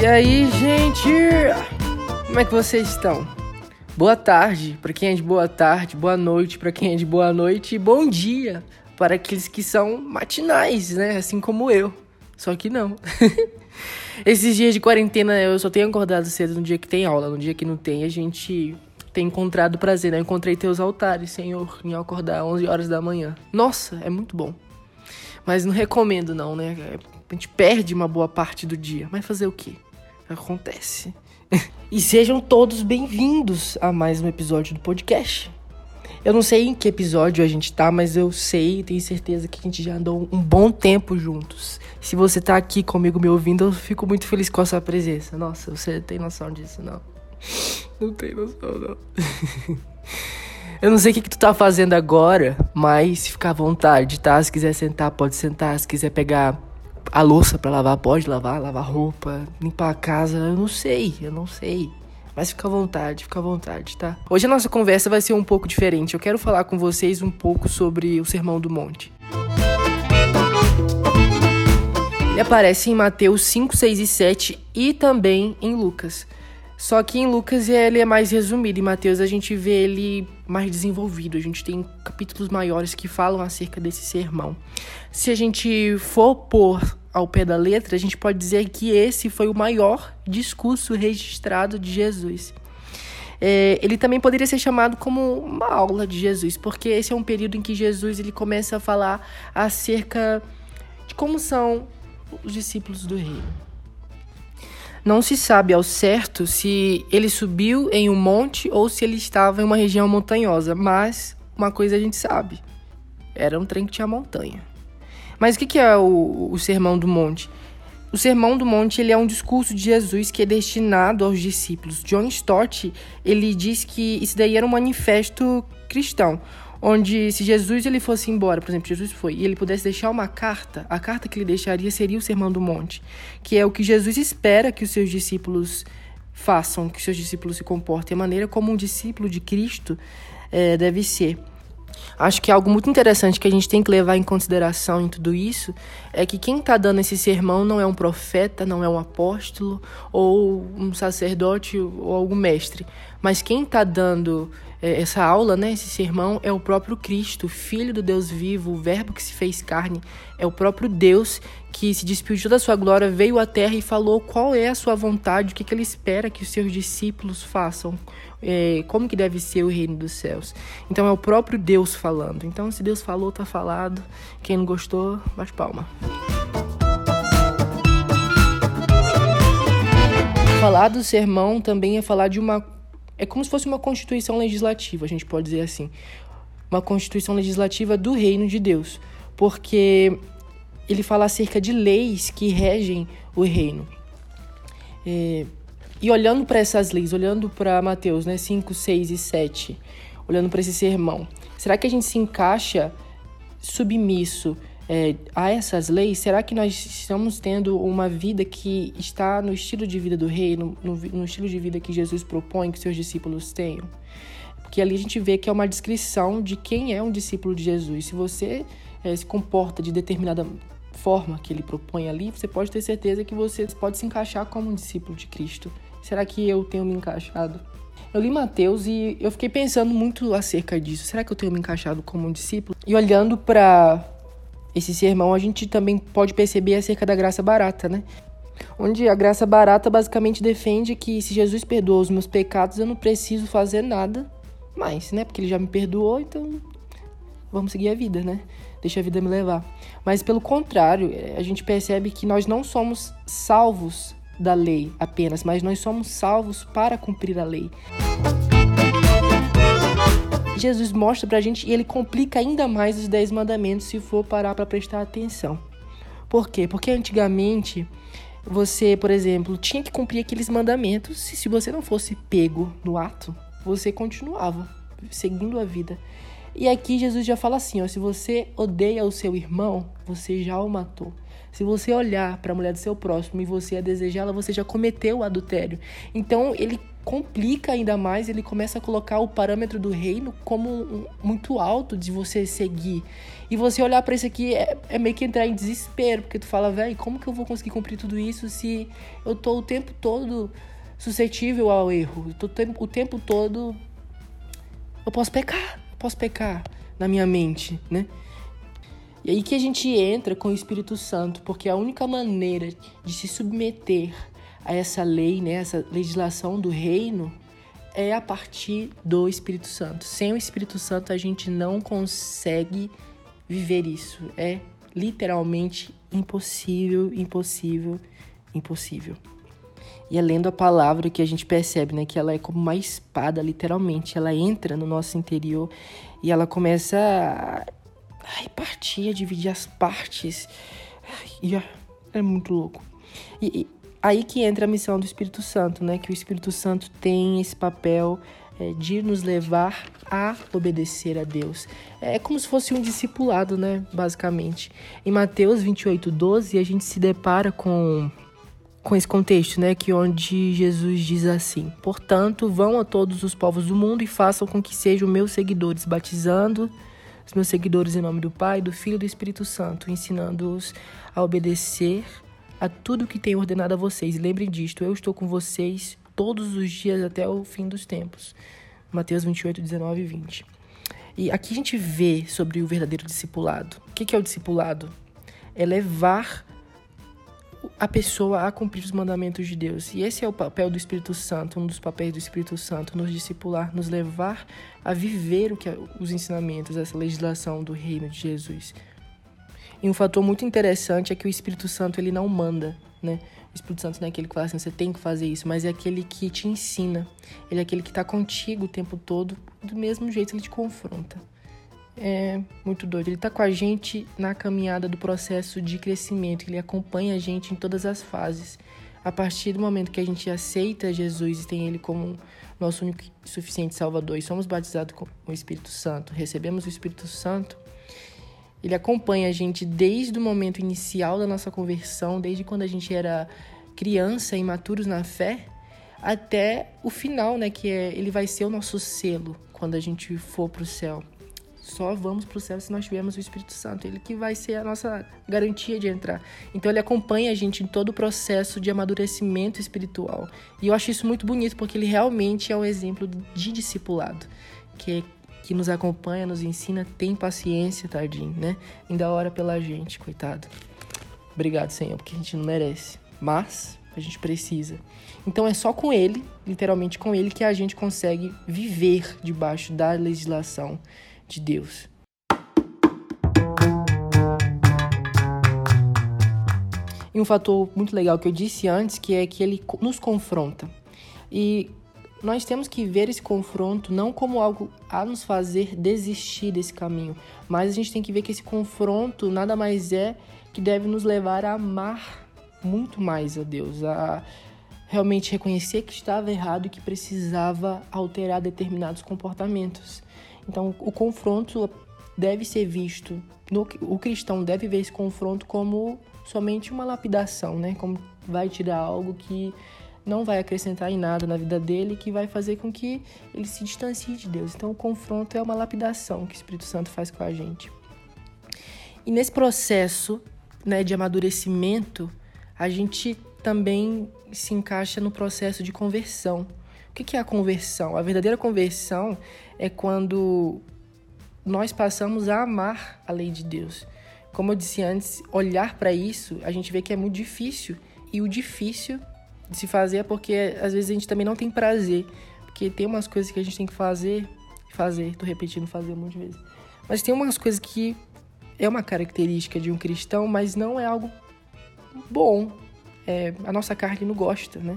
E aí, gente? Como é que vocês estão? Boa tarde para quem é de boa tarde, boa noite para quem é de boa noite e bom dia para aqueles que são matinais, né? Assim como eu. Só que não. Esses dias de quarentena eu só tenho acordado cedo no dia que tem aula, no dia que não tem a gente tem encontrado prazer, né? Eu encontrei teus altares, Senhor, em acordar 11 horas da manhã. Nossa, é muito bom. Mas não recomendo não, né? A gente perde uma boa parte do dia. Mas fazer o quê? Acontece. e sejam todos bem-vindos a mais um episódio do podcast. Eu não sei em que episódio a gente tá, mas eu sei e tenho certeza que a gente já andou um bom tempo juntos. Se você tá aqui comigo me ouvindo, eu fico muito feliz com a sua presença. Nossa, você tem noção disso, não? Não tem noção, não. Eu não sei o que, que, tu tá fazendo agora, mas fica à vontade, tá? Se quiser sentar, pode sentar. Se quiser pegar a louça para lavar, pode lavar, lavar roupa, limpar a casa, eu não sei, eu não sei. Mas fica à vontade, fica à vontade, tá? Hoje a nossa conversa vai ser um pouco diferente. Eu quero falar com vocês um pouco sobre o Sermão do Monte. Ele aparece em Mateus 5, 6 e 7 e também em Lucas. Só que em Lucas ele é mais resumido, em Mateus a gente vê ele mais desenvolvido. A gente tem capítulos maiores que falam acerca desse sermão. Se a gente for pôr ao pé da letra, a gente pode dizer que esse foi o maior discurso registrado de Jesus. É, ele também poderia ser chamado como uma aula de Jesus, porque esse é um período em que Jesus ele começa a falar acerca de como são os discípulos do reino. Não se sabe ao certo se ele subiu em um monte ou se ele estava em uma região montanhosa, mas uma coisa a gente sabe: era um trem que tinha montanha. Mas o que é o, o Sermão do Monte? O Sermão do Monte ele é um discurso de Jesus que é destinado aos discípulos. John Stott ele diz que isso daí era um manifesto cristão, onde se Jesus ele fosse embora, por exemplo, Jesus foi, e ele pudesse deixar uma carta, a carta que ele deixaria seria o Sermão do Monte, que é o que Jesus espera que os seus discípulos façam, que os seus discípulos se comportem, a maneira como um discípulo de Cristo é, deve ser. Acho que algo muito interessante que a gente tem que levar em consideração em tudo isso é que quem está dando esse sermão não é um profeta, não é um apóstolo ou um sacerdote ou algum mestre, mas quem está dando essa aula, né, esse sermão, é o próprio Cristo, Filho do Deus vivo, o Verbo que se fez carne, é o próprio Deus que se despiu da sua glória, veio à terra e falou qual é a sua vontade, o que, que ele espera que os seus discípulos façam, é, como que deve ser o reino dos céus. Então é o próprio Deus falando. Então se Deus falou, tá falado. Quem não gostou, bate palma. Falar do sermão também é falar de uma é como se fosse uma constituição legislativa, a gente pode dizer assim. Uma constituição legislativa do reino de Deus. Porque ele fala acerca de leis que regem o reino. É, e olhando para essas leis, olhando para Mateus né, 5, 6 e 7, olhando para esse sermão, será que a gente se encaixa submisso é, a essas leis, será que nós estamos tendo uma vida que está no estilo de vida do rei, no, no, no estilo de vida que Jesus propõe que seus discípulos tenham? Porque ali a gente vê que é uma descrição de quem é um discípulo de Jesus. Se você é, se comporta de determinada forma que ele propõe ali, você pode ter certeza que você pode se encaixar como um discípulo de Cristo. Será que eu tenho me encaixado? Eu li Mateus e eu fiquei pensando muito acerca disso. Será que eu tenho me encaixado como um discípulo? E olhando para esse sermão a gente também pode perceber acerca da graça barata, né? Onde a graça barata basicamente defende que se Jesus perdoou os meus pecados, eu não preciso fazer nada mais, né? Porque ele já me perdoou, então vamos seguir a vida, né? Deixa a vida me levar. Mas pelo contrário, é, a gente percebe que nós não somos salvos da lei apenas, mas nós somos salvos para cumprir a lei. Jesus mostra pra gente e ele complica ainda mais os dez mandamentos se for parar para prestar atenção. Por quê? Porque antigamente você, por exemplo, tinha que cumprir aqueles mandamentos e se você não fosse pego no ato, você continuava seguindo a vida. E aqui Jesus já fala assim, ó, se você odeia o seu irmão, você já o matou. Se você olhar para a mulher do seu próximo e você a desejá-la, você já cometeu o adultério. Então ele complica ainda mais, ele começa a colocar o parâmetro do reino como um, muito alto de você seguir. E você olhar para isso aqui é, é, meio que entrar em desespero, porque tu fala, velho, como que eu vou conseguir cumprir tudo isso se eu tô o tempo todo suscetível ao erro? Eu tô o tempo todo eu posso pecar, posso pecar na minha mente, né? E aí que a gente entra com o Espírito Santo, porque a única maneira de se submeter a essa lei, né, essa legislação do reino, é a partir do Espírito Santo. Sem o Espírito Santo a gente não consegue viver isso. É literalmente impossível, impossível, impossível. E é lendo a palavra que a gente percebe, né, que ela é como uma espada, literalmente. Ela entra no nosso interior e ela começa a, a repartir, a dividir as partes. E é muito louco. E, e aí que entra a missão do Espírito Santo, né? Que o Espírito Santo tem esse papel é, de nos levar a obedecer a Deus. É como se fosse um discipulado, né? Basicamente. Em Mateus 28, 12, a gente se depara com com esse contexto, né, que onde Jesus diz assim: "Portanto, vão a todos os povos do mundo e façam com que sejam meus seguidores, batizando os meus seguidores em nome do Pai, do Filho e do Espírito Santo, ensinando-os a obedecer a tudo que tenho ordenado a vocês. E lembrem disto, eu estou com vocês todos os dias até o fim dos tempos." Mateus 28, 19 e 20. E aqui a gente vê sobre o verdadeiro discipulado. O que é o discipulado? É levar a pessoa a cumprir os mandamentos de Deus. E esse é o papel do Espírito Santo, um dos papéis do Espírito Santo, nos discipular, nos levar a viver o que é, os ensinamentos, essa legislação do reino de Jesus. E um fator muito interessante é que o Espírito Santo ele não manda, né? O Espírito Santo não é aquele que fala assim, você tem que fazer isso, mas é aquele que te ensina. Ele é aquele que está contigo o tempo todo, do mesmo jeito ele te confronta é muito doido. Ele está com a gente na caminhada do processo de crescimento, ele acompanha a gente em todas as fases. A partir do momento que a gente aceita Jesus e tem Ele como nosso único e suficiente Salvador e somos batizados com o Espírito Santo, recebemos o Espírito Santo, ele acompanha a gente desde o momento inicial da nossa conversão, desde quando a gente era criança, imaturos na fé, até o final, né? Que é, ele vai ser o nosso selo quando a gente for para o céu só vamos para o céu se nós tivermos o Espírito Santo. Ele que vai ser a nossa garantia de entrar. Então ele acompanha a gente em todo o processo de amadurecimento espiritual. E eu acho isso muito bonito porque ele realmente é um exemplo de discipulado, que que nos acompanha, nos ensina, tem paciência, tadinho, né? Ainda ora pela gente, coitado. Obrigado, Senhor, porque a gente não merece, mas a gente precisa. Então é só com ele, literalmente com ele, que a gente consegue viver debaixo da legislação de Deus. E um fator muito legal que eu disse antes, que é que ele nos confronta. E nós temos que ver esse confronto não como algo a nos fazer desistir desse caminho, mas a gente tem que ver que esse confronto nada mais é que deve nos levar a amar muito mais a Deus, a realmente reconhecer que estava errado e que precisava alterar determinados comportamentos. Então, o confronto deve ser visto, no, o cristão deve ver esse confronto como somente uma lapidação, né? Como vai tirar algo que não vai acrescentar em nada na vida dele, que vai fazer com que ele se distancie de Deus. Então, o confronto é uma lapidação que o Espírito Santo faz com a gente. E nesse processo né, de amadurecimento, a gente também se encaixa no processo de conversão. O que é a conversão? A verdadeira conversão é quando nós passamos a amar a lei de Deus. Como eu disse antes, olhar para isso, a gente vê que é muito difícil. E o difícil de se fazer é porque às vezes a gente também não tem prazer. Porque tem umas coisas que a gente tem que fazer, fazer, tô repetindo fazer um monte de vezes. Mas tem umas coisas que é uma característica de um cristão, mas não é algo bom. É, a nossa carne não gosta, né?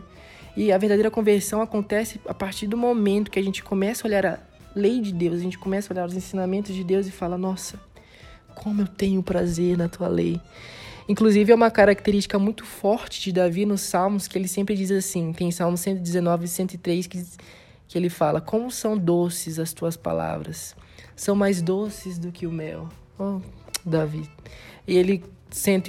E a verdadeira conversão acontece a partir do momento que a gente começa a olhar a lei de Deus, a gente começa a olhar os ensinamentos de Deus e fala: Nossa, como eu tenho prazer na tua lei. Inclusive, é uma característica muito forte de Davi nos Salmos, que ele sempre diz assim: tem Salmos 119 e 103 que, que ele fala: Como são doces as tuas palavras, são mais doces do que o mel. Oh, Davi. E ele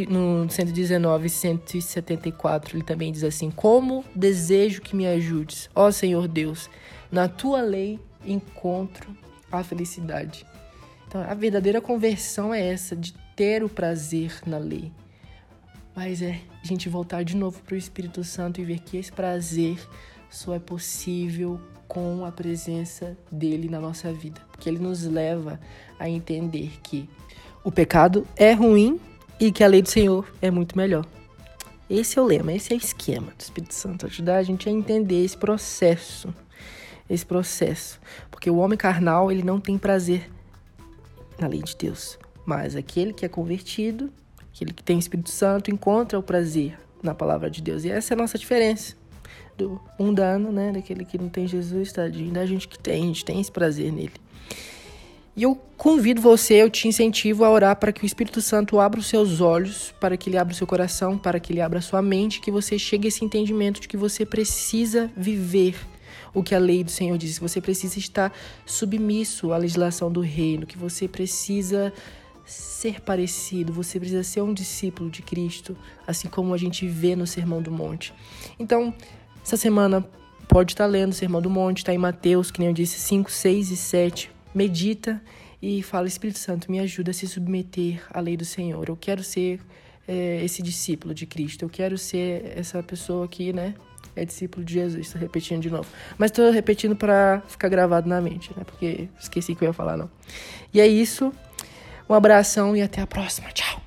no 119 174, ele também diz assim: Como desejo que me ajudes, ó Senhor Deus, na tua lei encontro a felicidade. Então, a verdadeira conversão é essa, de ter o prazer na lei. Mas é a gente voltar de novo para o Espírito Santo e ver que esse prazer só é possível com a presença dele na nossa vida. Porque ele nos leva a entender que o pecado é ruim e que a lei do Senhor é muito melhor. Esse é o lema, esse é o esquema do Espírito Santo, ajudar a gente a entender esse processo. Esse processo. Porque o homem carnal, ele não tem prazer na lei de Deus. Mas aquele que é convertido, aquele que tem o Espírito Santo, encontra o prazer na palavra de Deus. E essa é a nossa diferença do mundano, né? Daquele que não tem Jesus, tadinho, da gente que tem, a gente tem esse prazer nele. E eu convido você, eu te incentivo a orar para que o Espírito Santo abra os seus olhos, para que ele abra o seu coração, para que ele abra a sua mente, que você chegue a esse entendimento de que você precisa viver o que a lei do Senhor diz, que você precisa estar submisso à legislação do reino, que você precisa ser parecido, você precisa ser um discípulo de Cristo, assim como a gente vê no Sermão do Monte. Então, essa semana pode estar lendo o Sermão do Monte, está em Mateus, que nem eu disse, 5, 6 e 7 medita e fala: Espírito Santo, me ajuda a se submeter à lei do Senhor. Eu quero ser é, esse discípulo de Cristo. Eu quero ser essa pessoa que, né? É discípulo de Jesus. Estou repetindo de novo. Mas estou repetindo para ficar gravado na mente, né? Porque esqueci que eu ia falar, não. E é isso. Um abração e até a próxima. Tchau.